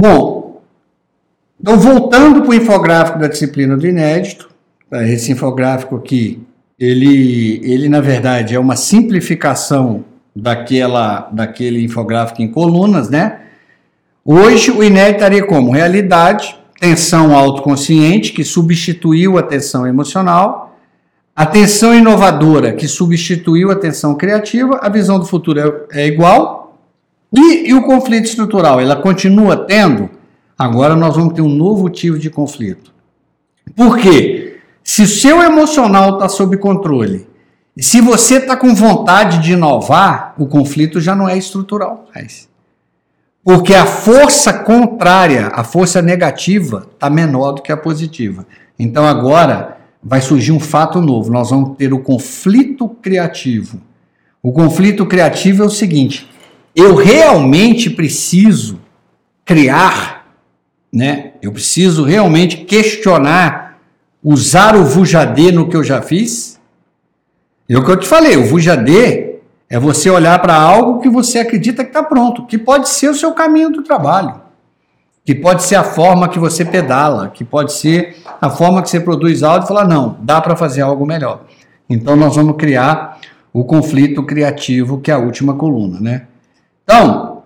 Bom, então voltando para o infográfico da disciplina do inédito, tá, esse infográfico aqui, ele, ele na verdade é uma simplificação daquela, daquele infográfico em colunas, né? Hoje o inédito estaria como realidade, tensão autoconsciente, que substituiu a tensão emocional, a tensão inovadora, que substituiu a tensão criativa, a visão do futuro é, é igual, e, e o conflito estrutural, ela continua tendo, agora nós vamos ter um novo tipo de conflito. Por quê? Se o seu emocional está sob controle, e se você está com vontade de inovar, o conflito já não é estrutural mais. Porque a força contrária, a força negativa, está menor do que a positiva. Então agora vai surgir um fato novo. Nós vamos ter o conflito criativo. O conflito criativo é o seguinte: eu realmente preciso criar, né? Eu preciso realmente questionar, usar o Vujadê no que eu já fiz. É o que eu te falei, o Vujadê é você olhar para algo que você acredita que está pronto, que pode ser o seu caminho do trabalho, que pode ser a forma que você pedala, que pode ser a forma que você produz áudio e falar, não, dá para fazer algo melhor. Então nós vamos criar o conflito criativo, que é a última coluna, né? Então,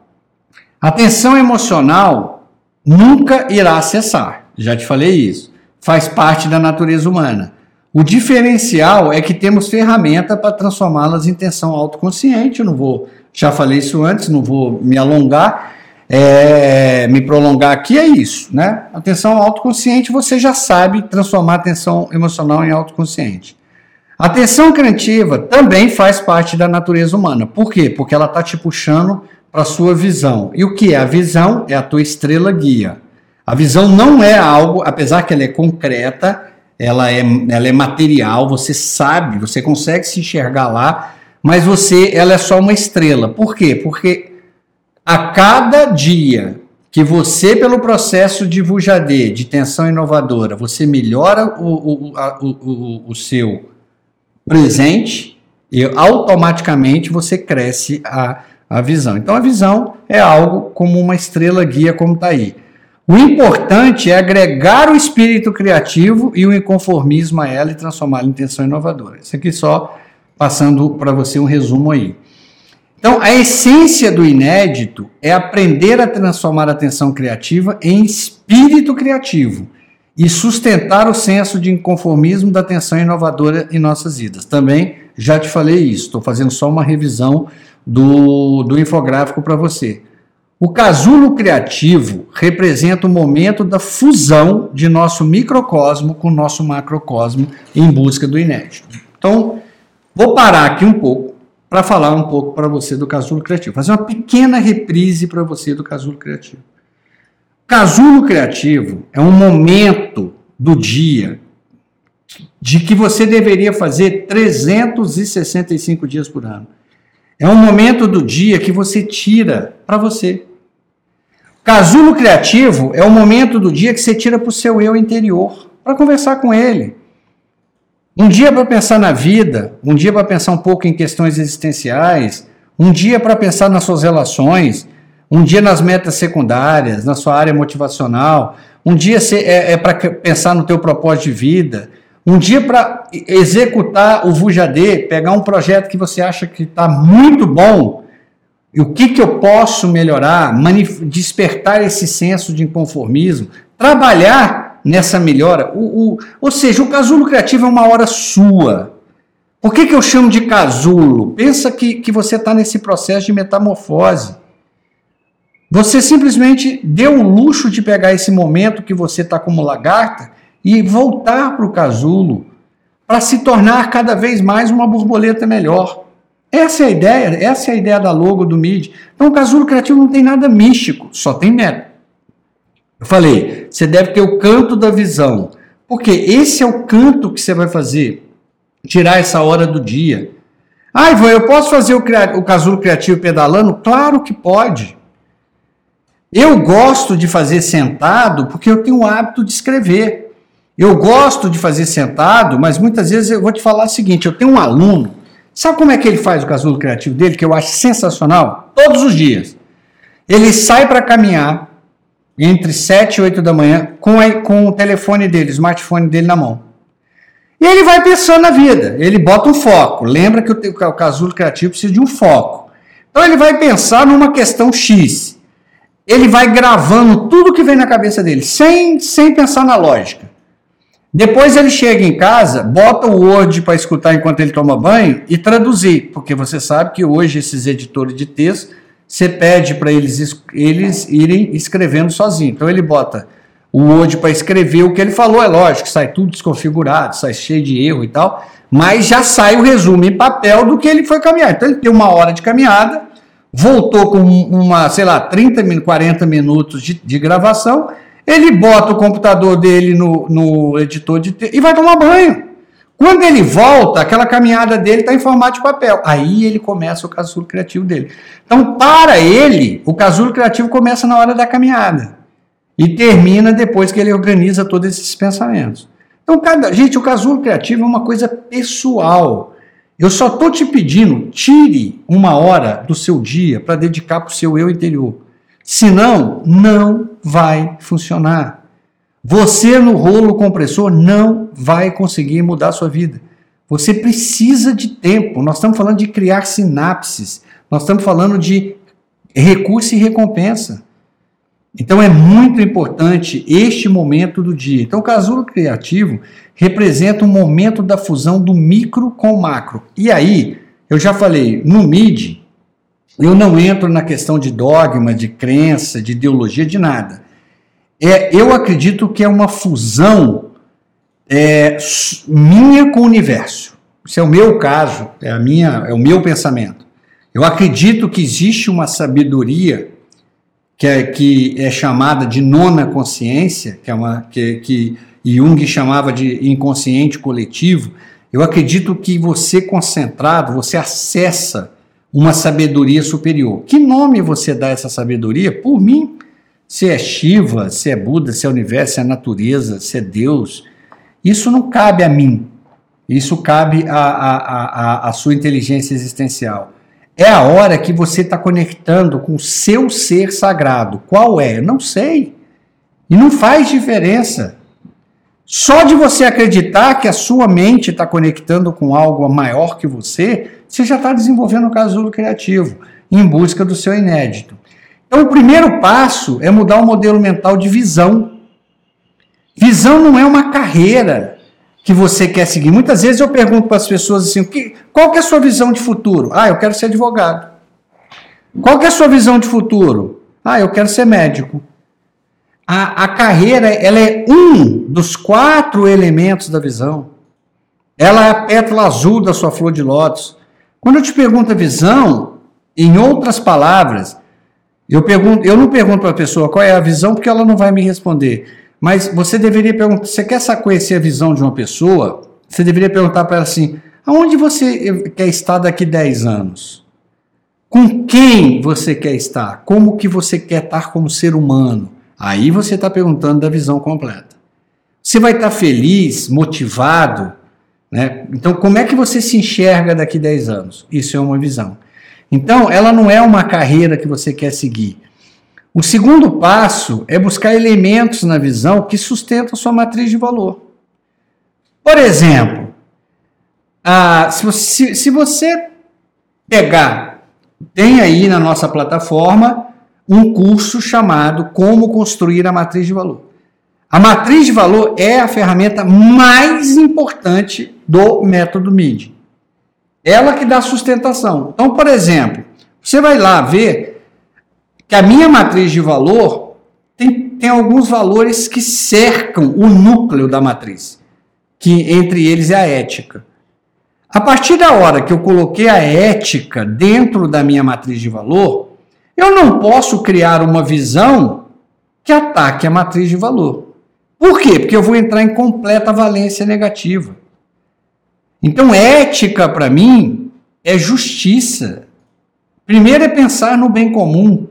a tensão emocional nunca irá cessar. Já te falei isso. Faz parte da natureza humana. O diferencial é que temos ferramenta para transformá-las em tensão autoconsciente. Eu não vou, já falei isso antes, não vou me alongar, é, me prolongar aqui, é isso, né? A tensão autoconsciente você já sabe transformar a tensão emocional em autoconsciente. A tensão criativa também faz parte da natureza humana. Por quê? Porque ela está te puxando para a sua visão. E o que é a visão? É a tua estrela guia. A visão não é algo, apesar que ela é concreta, ela é, ela é material, você sabe, você consegue se enxergar lá, mas você, ela é só uma estrela. Por quê? Porque a cada dia que você, pelo processo de Vujadê, de tensão inovadora, você melhora o, o, a, o, o seu presente, e automaticamente você cresce a, a visão. Então a visão é algo como uma estrela guia, como está aí. O importante é agregar o espírito criativo e o inconformismo a ela e transformá-la em tensão inovadora. Isso aqui só passando para você um resumo aí. Então, a essência do inédito é aprender a transformar a tensão criativa em espírito criativo e sustentar o senso de inconformismo da tensão inovadora em nossas vidas. Também já te falei isso, estou fazendo só uma revisão do, do infográfico para você. O casulo criativo representa o momento da fusão de nosso microcosmo com nosso macrocosmo em busca do inédito. Então, vou parar aqui um pouco para falar um pouco para você do casulo criativo, fazer uma pequena reprise para você do casulo criativo. Casulo criativo é um momento do dia de que você deveria fazer 365 dias por ano. É um momento do dia que você tira para você. Casulo criativo é o momento do dia que você tira para o seu eu interior, para conversar com ele. Um dia para pensar na vida, um dia para pensar um pouco em questões existenciais, um dia para pensar nas suas relações, um dia nas metas secundárias, na sua área motivacional, um dia é, é para pensar no teu propósito de vida, um dia para executar o Vujadê, pegar um projeto que você acha que está muito bom e o que, que eu posso melhorar, despertar esse senso de inconformismo, trabalhar nessa melhora. O, o, ou seja, o casulo criativo é uma hora sua. Por que, que eu chamo de casulo? Pensa que, que você está nesse processo de metamorfose. Você simplesmente deu o luxo de pegar esse momento que você está como lagarta e voltar para o casulo para se tornar cada vez mais uma borboleta melhor. Essa é a ideia, essa é a ideia da logo do MID. Então o casulo criativo não tem nada místico, só tem meta. Eu falei, você deve ter o canto da visão. Porque esse é o canto que você vai fazer. Tirar essa hora do dia. Ah, Ivan, eu posso fazer o, o casulo criativo pedalando? Claro que pode. Eu gosto de fazer sentado porque eu tenho o hábito de escrever. Eu gosto de fazer sentado, mas muitas vezes eu vou te falar o seguinte: eu tenho um aluno Sabe como é que ele faz o casulo criativo dele, que eu acho sensacional? Todos os dias. Ele sai para caminhar, entre 7 e 8 da manhã, com, a, com o telefone dele, o smartphone dele na mão. E ele vai pensando na vida, ele bota um foco. Lembra que o, o casulo criativo precisa de um foco. Então ele vai pensar numa questão X. Ele vai gravando tudo que vem na cabeça dele, sem, sem pensar na lógica. Depois ele chega em casa, bota o Word para escutar enquanto ele toma banho e traduzir, porque você sabe que hoje esses editores de texto, você pede para eles, eles irem escrevendo sozinho. Então ele bota o Word para escrever o que ele falou, é lógico, sai tudo desconfigurado, sai cheio de erro e tal, mas já sai o resumo em papel do que ele foi caminhar. Então ele tem uma hora de caminhada, voltou com uma, sei lá, 30, 40 minutos de, de gravação ele bota o computador dele no, no editor de texto e vai tomar banho. Quando ele volta, aquela caminhada dele está em formato de papel. Aí ele começa o casulo criativo dele. Então, para ele, o casulo criativo começa na hora da caminhada e termina depois que ele organiza todos esses pensamentos. Então, cada, gente, o casulo criativo é uma coisa pessoal. Eu só estou te pedindo, tire uma hora do seu dia para dedicar para o seu eu interior. Senão, não vai funcionar. Você no rolo compressor não vai conseguir mudar a sua vida. Você precisa de tempo. Nós estamos falando de criar sinapses. Nós estamos falando de recurso e recompensa. Então é muito importante este momento do dia. Então o casulo criativo representa um momento da fusão do micro com o macro. E aí, eu já falei, no MID, eu não entro na questão de dogma, de crença, de ideologia, de nada. É, eu acredito que é uma fusão é, minha com o universo. Isso é o meu caso, é, a minha, é o meu pensamento. Eu acredito que existe uma sabedoria que é, que é chamada de nona consciência, que, é uma, que, que Jung chamava de inconsciente coletivo. Eu acredito que você concentrado, você acessa uma sabedoria superior. Que nome você dá a essa sabedoria? Por mim, se é Shiva, se é Buda, se é universo, se é natureza, se é Deus, isso não cabe a mim. Isso cabe à, sua inteligência existencial. É a hora que você está conectando com o seu ser sagrado. Qual é? Eu não sei. E não faz diferença. Só de você acreditar que a sua mente está conectando com algo maior que você, você já está desenvolvendo o casulo criativo em busca do seu inédito. Então, o primeiro passo é mudar o modelo mental de visão. Visão não é uma carreira que você quer seguir. Muitas vezes eu pergunto para as pessoas assim: qual que é a sua visão de futuro? Ah, eu quero ser advogado. Qual que é a sua visão de futuro? Ah, eu quero ser médico. A, a carreira ela é um dos quatro elementos da visão. Ela é a pétala azul da sua flor de lótus. Quando eu te pergunto a visão, em outras palavras, eu, pergunto, eu não pergunto para a pessoa qual é a visão, porque ela não vai me responder. Mas você deveria perguntar, você quer conhecer a visão de uma pessoa? Você deveria perguntar para ela assim, aonde você quer estar daqui 10 anos? Com quem você quer estar? Como que você quer estar como ser humano? Aí você está perguntando da visão completa. Você vai estar feliz, motivado, né? Então, como é que você se enxerga daqui 10 anos? Isso é uma visão. Então, ela não é uma carreira que você quer seguir. O segundo passo é buscar elementos na visão que sustentam sua matriz de valor. Por exemplo, se, você, se você pegar, tem aí na nossa plataforma um curso chamado Como Construir a Matriz de Valor. A matriz de valor é a ferramenta mais importante do método MIDI. Ela que dá sustentação. Então, por exemplo, você vai lá ver que a minha matriz de valor tem, tem alguns valores que cercam o núcleo da matriz, que entre eles é a ética. A partir da hora que eu coloquei a ética dentro da minha matriz de valor, eu não posso criar uma visão que ataque a matriz de valor. Por quê? Porque eu vou entrar em completa valência negativa. Então, ética para mim é justiça. Primeiro é pensar no bem comum.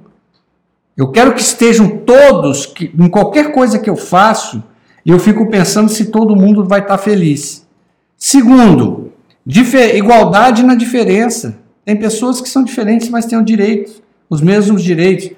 Eu quero que estejam todos, que, em qualquer coisa que eu faço, eu fico pensando se todo mundo vai estar feliz. Segundo, igualdade na diferença. Tem pessoas que são diferentes, mas têm os direitos, os mesmos direitos.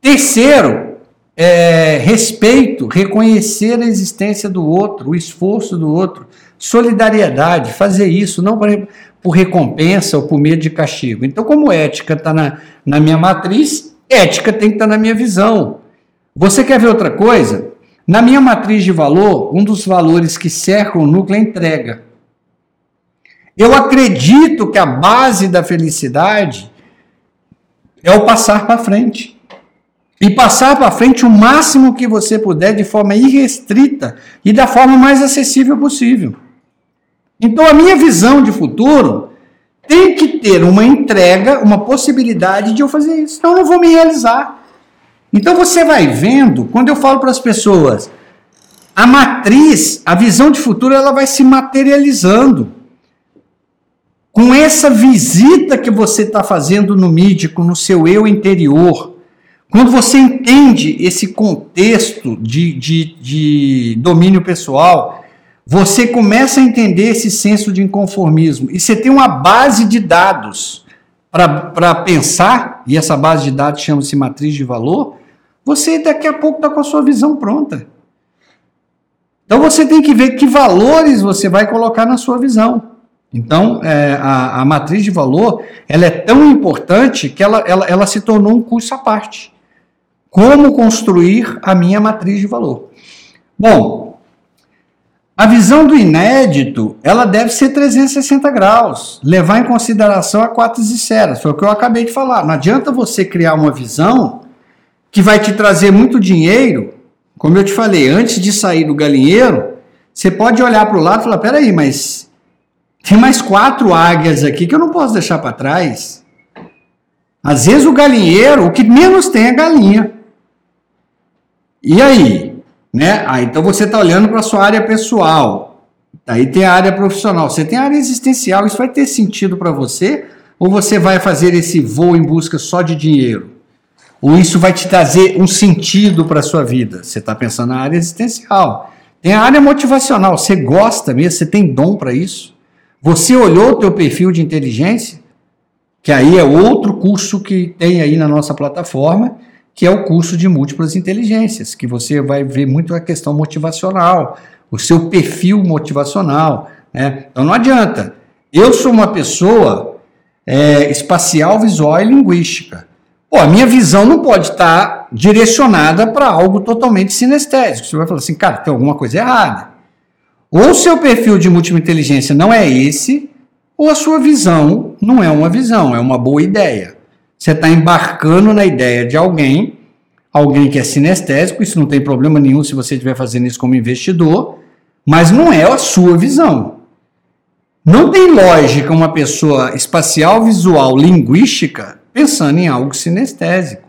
Terceiro, é, respeito, reconhecer a existência do outro, o esforço do outro, solidariedade, fazer isso, não por, por recompensa ou por medo de castigo. Então, como ética está na, na minha matriz, ética tem que estar tá na minha visão. Você quer ver outra coisa? Na minha matriz de valor, um dos valores que cercam o núcleo é entrega. Eu acredito que a base da felicidade é o passar para frente e passar para frente o máximo que você puder de forma irrestrita e da forma mais acessível possível. Então, a minha visão de futuro tem que ter uma entrega, uma possibilidade de eu fazer isso. Então, eu não vou me realizar. Então, você vai vendo, quando eu falo para as pessoas, a matriz, a visão de futuro, ela vai se materializando. Com essa visita que você está fazendo no mídico, no seu eu interior, quando você entende esse contexto de, de, de domínio pessoal, você começa a entender esse senso de inconformismo e você tem uma base de dados para pensar, e essa base de dados chama-se matriz de valor, você daqui a pouco está com a sua visão pronta. Então você tem que ver que valores você vai colocar na sua visão. Então, é, a, a, matriz de valor ela é tão importante que ela, ela, ela se tornou um curso à parte. Como construir a minha matriz de valor? Bom, a visão do inédito, ela deve ser 360 graus, levar em consideração a quatro esferas, foi o que eu acabei de falar. Não adianta você criar uma visão que vai te trazer muito dinheiro, como eu te falei, antes de sair do galinheiro, você pode olhar para o lado e falar, peraí, mas tem mais quatro águias aqui que eu não posso deixar para trás. Às vezes o galinheiro, o que menos tem é galinha. E aí? Né? Ah, então você está olhando para a sua área pessoal. Aí tem a área profissional. Você tem a área existencial. Isso vai ter sentido para você? Ou você vai fazer esse voo em busca só de dinheiro? Ou isso vai te trazer um sentido para a sua vida? Você está pensando na área existencial. Tem a área motivacional. Você gosta mesmo? Você tem dom para isso? Você olhou o teu perfil de inteligência? Que aí é outro curso que tem aí na nossa plataforma que é o curso de múltiplas inteligências, que você vai ver muito a questão motivacional, o seu perfil motivacional. Né? Então não adianta. Eu sou uma pessoa é, espacial, visual e linguística. Pô, a minha visão não pode estar direcionada para algo totalmente sinestésico. Você vai falar assim, cara, tem alguma coisa errada. Ou seu perfil de múltipla inteligência não é esse, ou a sua visão não é uma visão, é uma boa ideia. Você está embarcando na ideia de alguém, alguém que é sinestésico, isso não tem problema nenhum se você estiver fazendo isso como investidor, mas não é a sua visão. Não tem lógica uma pessoa espacial, visual, linguística pensando em algo sinestésico.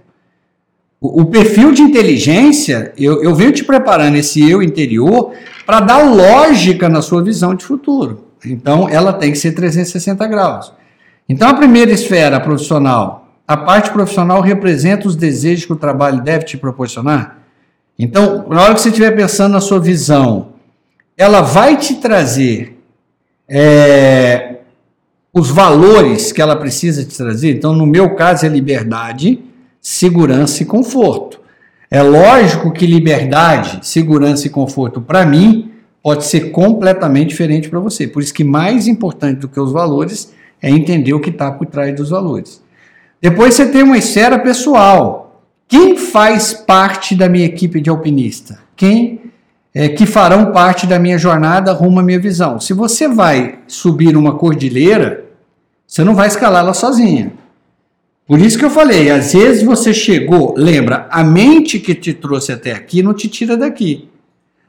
O, perfil de inteligência, eu, eu venho te preparando esse eu interior para dar lógica na sua visão de futuro. Então, ela tem que ser 360 graus. Então, a primeira esfera profissional, a parte profissional representa os desejos que o trabalho deve te proporcionar? Então, na hora que você estiver pensando na sua visão, ela vai te trazer é, os valores que ela precisa te trazer. Então, no meu caso, é liberdade, segurança e conforto. É lógico que liberdade, segurança e conforto, para mim, pode ser completamente diferente para você. Por isso que mais importante do que os valores é entender o que está por trás dos valores. Depois você tem uma esfera pessoal. Quem faz parte da minha equipe de alpinista? Quem é, que farão parte da minha jornada rumo à minha visão? Se você vai subir uma cordilheira, você não vai escalá-la sozinha. Por isso que eu falei, às vezes você chegou, lembra, a mente que te trouxe até aqui não te tira daqui.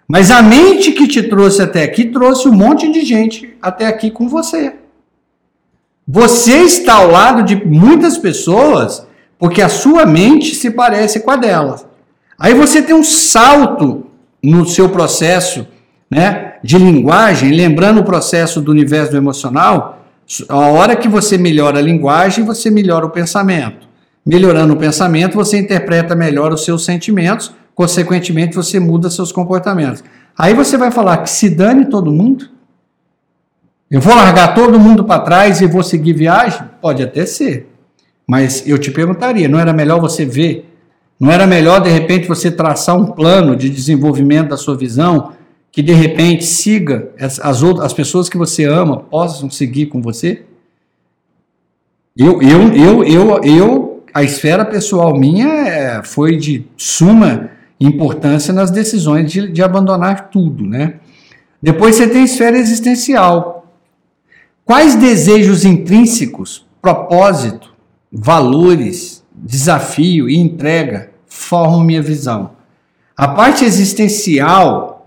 Mas a mente que te trouxe até aqui trouxe um monte de gente até aqui com você. Você está ao lado de muitas pessoas porque a sua mente se parece com a delas. Aí você tem um salto no seu processo né, de linguagem, lembrando o processo do universo emocional, a hora que você melhora a linguagem, você melhora o pensamento. Melhorando o pensamento, você interpreta melhor os seus sentimentos, consequentemente, você muda seus comportamentos. Aí você vai falar que se dane todo mundo, eu vou largar todo mundo para trás e vou seguir viagem? Pode até ser. Mas eu te perguntaria, não era melhor você ver Não era melhor, de repente, você traçar um plano de desenvolvimento da sua visão que, de repente, siga as, outras, as pessoas que você ama possam seguir com você? Eu, eu, eu, eu, eu a esfera pessoal minha é, foi de suma importância nas decisões de, de abandonar tudo, né? Depois você tem a esfera existencial. Quais desejos intrínsecos, propósito, valores, desafio e entrega formam minha visão? A parte existencial,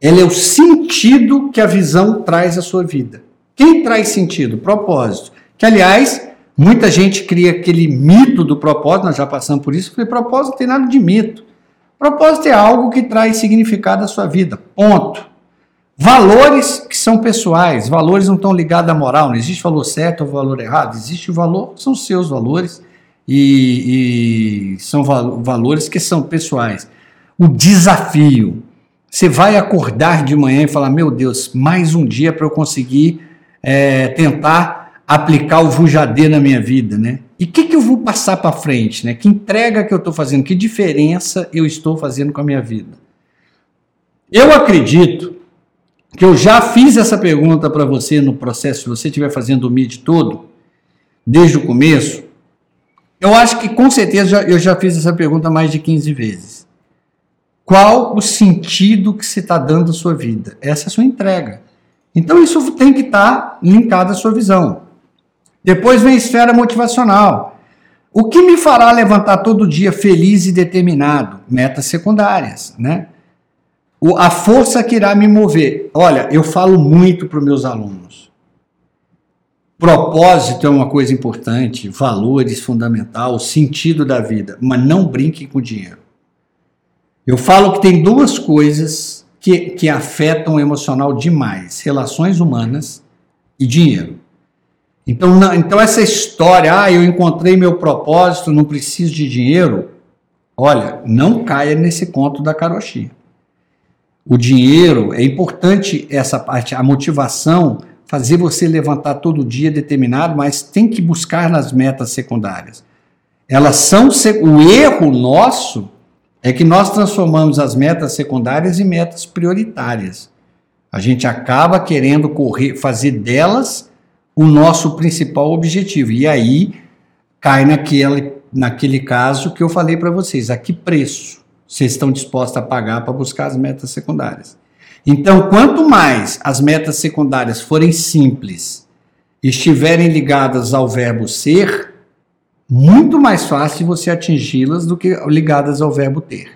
ela é o sentido que a visão traz à sua vida. Quem traz sentido? Propósito. Que, aliás, muita gente cria aquele mito do propósito, nós já passamos por isso, porque propósito não tem nada de mito. Propósito é algo que traz significado à sua vida. Ponto. Valores que são pessoais, valores não estão ligados à moral, não existe valor certo ou valor errado, existe o valor, são seus valores e, e são valores que são pessoais. O desafio, você vai acordar de manhã e falar: Meu Deus, mais um dia para eu conseguir é, tentar aplicar o Vujadê na minha vida, né? E o que, que eu vou passar para frente, né? Que entrega que eu estou fazendo? Que diferença eu estou fazendo com a minha vida? Eu acredito que eu já fiz essa pergunta para você no processo, se você estiver fazendo o MID todo, desde o começo, eu acho que com certeza eu já fiz essa pergunta mais de 15 vezes. Qual o sentido que você está dando à sua vida? Essa é a sua entrega. Então isso tem que estar tá linkado à sua visão. Depois vem a esfera motivacional. O que me fará levantar todo dia feliz e determinado? Metas secundárias, né? o, a força que irá me mover. Olha, eu falo muito para os meus alunos. Propósito é uma coisa importante, valores fundamental, sentido da vida, mas não brinque com dinheiro. Eu falo que tem duas coisas que, que afetam o emocional demais: relações humanas e dinheiro. Então, então essa história, ah, eu encontrei meu propósito, não preciso de dinheiro. Olha, não caia nesse conto da carochinha o dinheiro, é importante essa parte, a motivação, fazer você levantar todo dia determinado, mas tem que buscar nas metas secundárias. Elas são o erro nosso é que nós transformamos as metas secundárias em metas prioritárias. A gente acaba querendo correr, fazer delas o nosso principal objetivo. E aí cai naquele, naquele caso que eu falei para vocês, a que preço? vocês estão dispostos a pagar para buscar as metas secundárias. Então, quanto mais as metas secundárias forem simples, estiverem ligadas ao verbo ser, muito mais fácil você atingi-las do que ligadas ao verbo ter.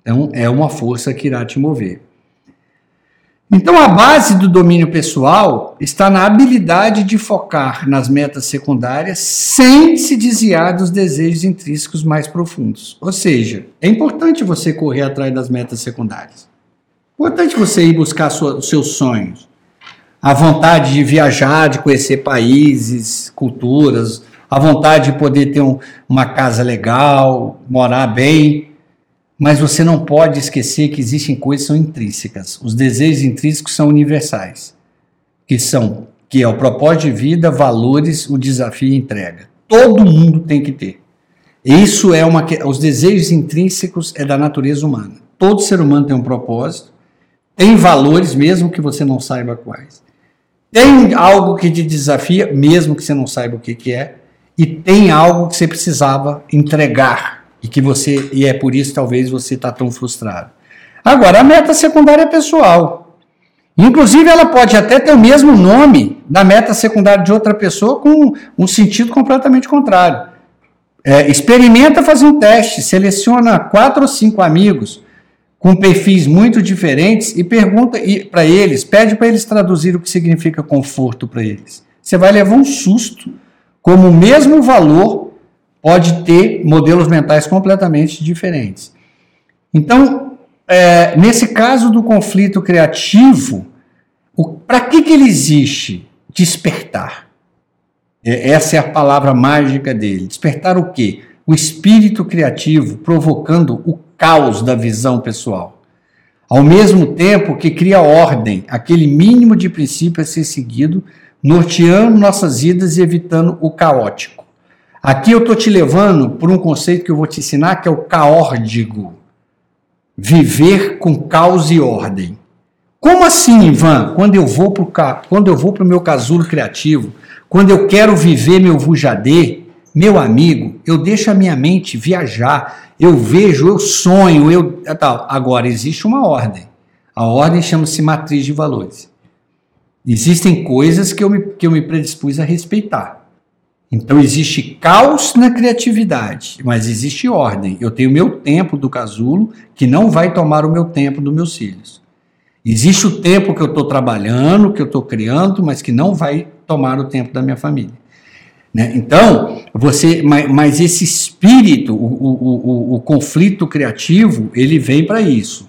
Então, é uma força que irá te mover. Então, a base do domínio pessoal está na habilidade de focar nas metas secundárias sem se desviar dos desejos intrínsecos mais profundos. Ou seja, é importante você correr atrás das metas secundárias. É importante você ir buscar sua, os seus sonhos. A vontade de viajar, de conhecer países, culturas, a vontade de poder ter um, uma casa legal, morar bem, mas você não pode esquecer que existem coisas que são intrínsecas. Os desejos intrínsecos são universais, que são que é o propósito de vida, valores, o desafio e entrega. Todo mundo tem que ter. Isso é uma os desejos intrínsecos é da natureza humana. Todo ser humano tem um propósito, tem valores mesmo que você não saiba quais. Tem algo que te desafia, mesmo que você não saiba o que, que é, e tem algo que você precisava entregar e que você e é por isso talvez você está tão frustrado. Agora, a meta secundária é pessoal. Inclusive, ela pode até ter o mesmo nome da meta secundária de outra pessoa com um sentido completamente contrário. É, experimenta fazer um teste, seleciona quatro ou cinco amigos com perfis muito diferentes e pergunta para eles, pede para eles traduzir o que significa conforto para eles. Você vai levar um susto, como o mesmo valor pode ter modelos mentais completamente diferentes. Então, é, nesse caso do conflito criativo, para que, que ele existe? Despertar. É, essa é a palavra mágica dele. Despertar o quê? O espírito criativo provocando o caos da visão pessoal. Ao mesmo tempo que cria ordem, aquele mínimo de princípio a ser seguido, norteando nossas vidas e evitando o caótico. Aqui eu estou te levando por um conceito que eu vou te ensinar, que é o caórdigo. Viver com caos e ordem. Como assim, Ivan? Quando eu vou para para o meu casulo criativo, quando eu quero viver meu vujadê, meu amigo, eu deixo a minha mente viajar, eu vejo, eu sonho, eu é. Agora existe uma ordem. A ordem chama-se matriz de valores. Existem coisas que eu, me, que eu me predispus a respeitar. Então existe caos na criatividade, mas existe ordem. Eu tenho meu tempo do casulo que não vai tomar o meu tempo dos meus filhos. Existe o tempo que eu estou trabalhando, que eu estou criando, mas que não vai tomar o tempo da minha família. Né? Então, você, mas, mas, esse espírito, o, o, o, o conflito criativo, ele vem para isso.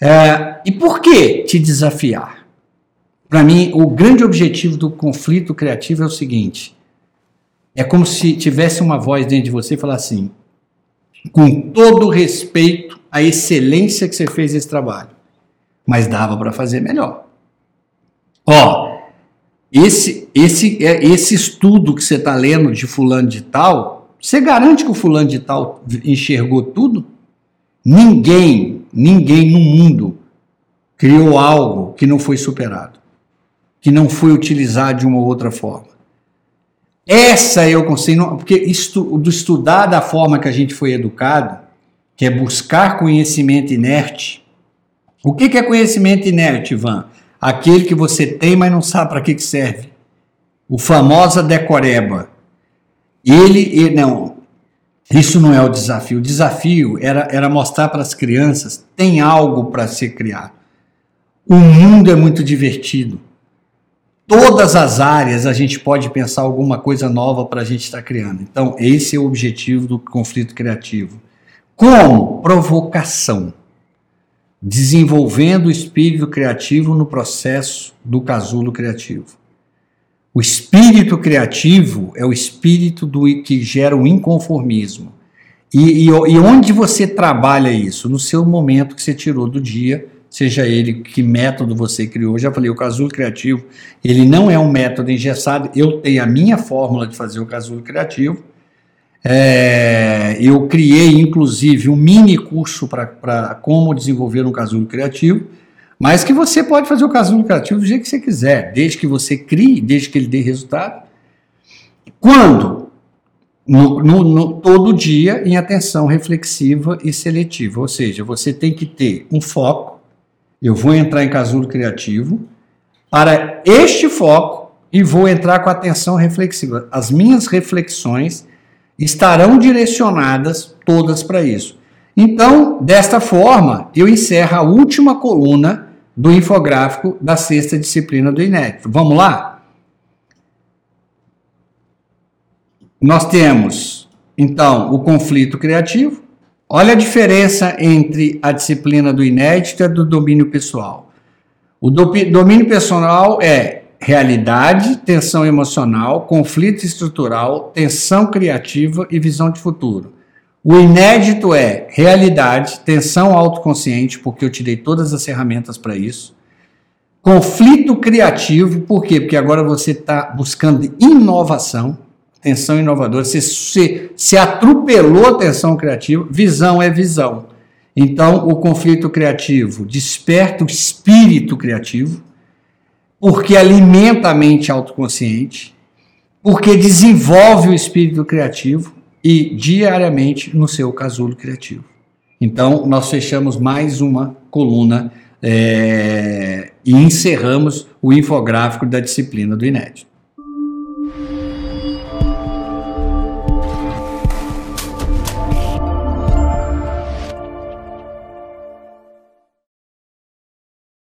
É, e por que te desafiar? Para mim, o grande objetivo do conflito criativo é o seguinte: é como se tivesse uma voz dentro de você e falasse assim, com todo respeito à excelência que você fez esse trabalho, mas dava para fazer melhor. Ó, esse, esse, é, esse estudo que você está lendo de fulano de tal, você garante que o fulano de tal enxergou tudo? Ninguém, ninguém no mundo criou algo que não foi superado, que não foi utilizado de uma ou outra forma. Essa eu consigo, porque isto, do estudar da forma que a gente foi educado, que é buscar conhecimento inerte. O que, que é conhecimento inerte, Ivan? Aquele que você tem, mas não sabe para que, que serve. O famosa decoreba. Ele, ele, não, isso não é o desafio. O desafio era, era mostrar para as crianças tem algo para ser criado. O mundo é muito divertido todas as áreas a gente pode pensar alguma coisa nova para a gente estar tá criando. Então, esse é o objetivo do conflito criativo. Como? Provocação. Desenvolvendo o espírito criativo no processo do casulo criativo. O espírito criativo é o espírito do, que gera o inconformismo. E, e, e onde você trabalha isso? No seu momento que você tirou do dia seja ele que método você criou. Já falei, o casulo criativo, ele não é um método engessado, eu tenho a minha fórmula de fazer o casulo criativo. É, eu criei, inclusive, um mini curso para como desenvolver um casulo criativo, mas que você pode fazer o casulo criativo do jeito que você quiser, desde que você crie, desde que ele dê resultado. Quando? No, no, no, todo dia em atenção reflexiva e seletiva, ou seja, você tem que ter um foco, eu vou entrar em casulo criativo para este foco e vou entrar com atenção reflexiva. As minhas reflexões estarão direcionadas todas para isso. Então, desta forma, eu encerro a última coluna do infográfico da sexta disciplina do inédito. Vamos lá? Nós temos, então, o conflito criativo, Olha a diferença entre a disciplina do inédito e do domínio pessoal. O do, domínio pessoal é realidade, tensão emocional, conflito estrutural, tensão criativa e visão de futuro. O inédito é realidade, tensão autoconsciente, porque eu te dei todas as ferramentas para isso. Conflito criativo, por quê? Porque agora você está buscando inovação tensão inovadora, você se, se atropelou a tensão criativa, visão é visão. Então, o conflito criativo desperta o espírito criativo, porque alimenta a mente autoconsciente, porque desenvolve o espírito criativo e diariamente no seu casulo criativo. Então, nós fechamos mais uma coluna é, e encerramos o infográfico da disciplina do inédito.